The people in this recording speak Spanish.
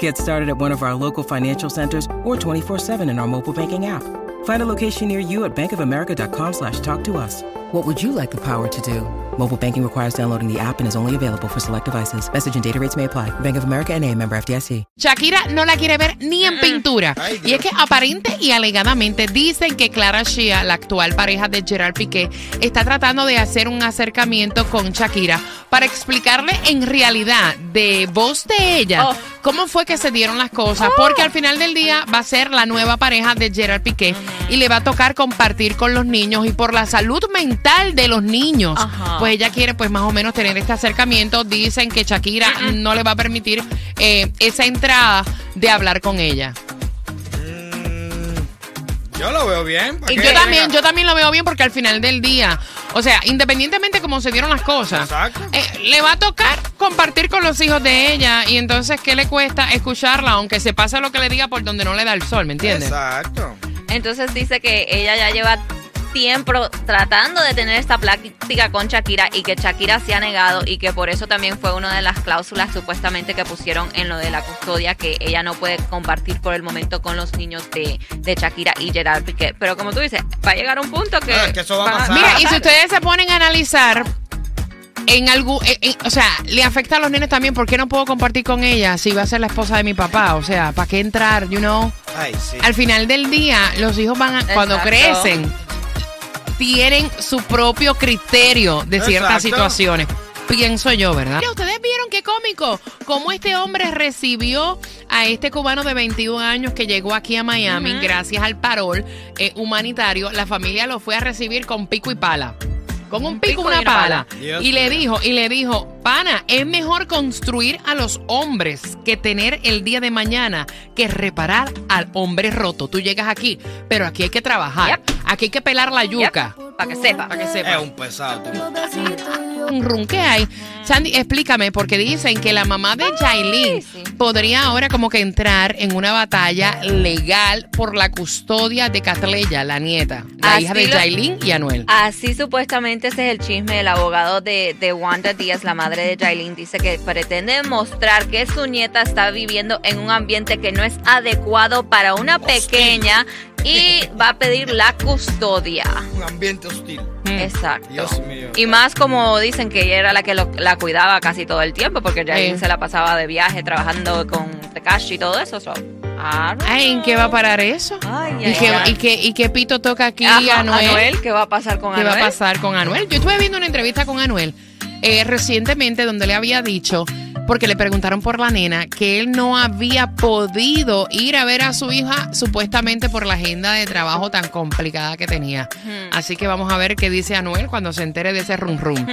Get started at one of our local financial centers or 24-7 in our mobile banking app. Find a location near you at bankofamerica.com slash talk to us. What would you like the power to do? Mobile banking requires downloading the app and is only available for select devices. Message and data rates may apply. Bank of America and a member FDIC. Shakira no la quiere ver ni en pintura. Ay, y es que aparente y alegadamente dicen que Clara Shea, la actual pareja de Gerard Piqué, está tratando de hacer un acercamiento con Shakira para explicarle en realidad de voz de ella Oh. Cómo fue que se dieron las cosas. Porque al final del día va a ser la nueva pareja de Gerard Piqué y le va a tocar compartir con los niños y por la salud mental de los niños. Ajá. Pues ella quiere pues más o menos tener este acercamiento. Dicen que Shakira no le va a permitir eh, esa entrada de hablar con ella. Yo lo veo bien. ¿para Y yo también, Venga. yo también lo veo bien porque al final del día, o sea, independientemente cómo se dieron las cosas, eh, le va a tocar compartir con los hijos de ella y entonces ¿qué le cuesta escucharla aunque se pase lo que le diga por donde no le da el sol, ¿me entiendes? Exacto. Entonces dice que ella ya lleva tiempo tratando de tener esta plática con Shakira y que Shakira se ha negado y que por eso también fue una de las cláusulas supuestamente que pusieron en lo de la custodia que ella no puede compartir por el momento con los niños de, de Shakira y Gerard Piqué. Pero como tú dices, va a llegar un punto que... Ah, que eso va a pasar. Mira, y si ustedes se ponen a analizar en algún, eh, o sea, le afecta a los nenes también, ¿por qué no puedo compartir con ella si va a ser la esposa de mi papá? O sea, ¿para qué entrar, you know? Ay, sí. Al final del día, los hijos van a, cuando crecen, tienen su propio criterio de ciertas Exacto. situaciones. Pienso yo, ¿verdad? Mira, ustedes vieron qué cómico cómo este hombre recibió a este cubano de 21 años que llegó aquí a Miami gracias al parol eh, humanitario. La familia lo fue a recibir con pico y pala. Con un pico y una pala. Dios Y le dijo, y le dijo, pana, es mejor construir a los hombres que tener el día de mañana que reparar al hombre roto. Tú llegas aquí, pero aquí hay que trabajar. Yep. Aquí hay que pelar la yuca. Para que sepa. Para que Es sepa. un pesado. tipo. Un que hay. Sandy, explícame, porque dicen que la mamá de Jailin sí. podría ahora como que entrar en una batalla legal por la custodia de Catleya, la nieta, la Así hija de Jailin y Anuel. Así supuestamente ese es el chisme. El abogado de, de Wanda Díaz, la madre de Jailin, dice que pretende demostrar que su nieta está viviendo en un ambiente que no es adecuado para una pequeña y va a pedir la custodia. Un ambiente hostil. Mm. Exacto. Dios mío. Y más como dicen que ella era la que lo- la cuidaba casi todo el tiempo, porque Jailin Sí. se la pasaba de viaje trabajando con Tekashi y todo eso. so, Ay, ¿en qué va a parar eso? Ay, ¿Y, ay, qué, ay. y, qué, ¿Y qué pito toca aquí Ajá, Anuel? ¿Qué va a pasar con ¿Qué va Anuel? a pasar con Anuel? Yo estuve viendo una entrevista con Anuel eh, recientemente donde le había dicho, porque le preguntaron por la nena, que él no había podido ir a ver a su hija supuestamente por la agenda de trabajo tan complicada que tenía. Así que vamos a ver qué dice Anuel cuando se entere de ese rum rum.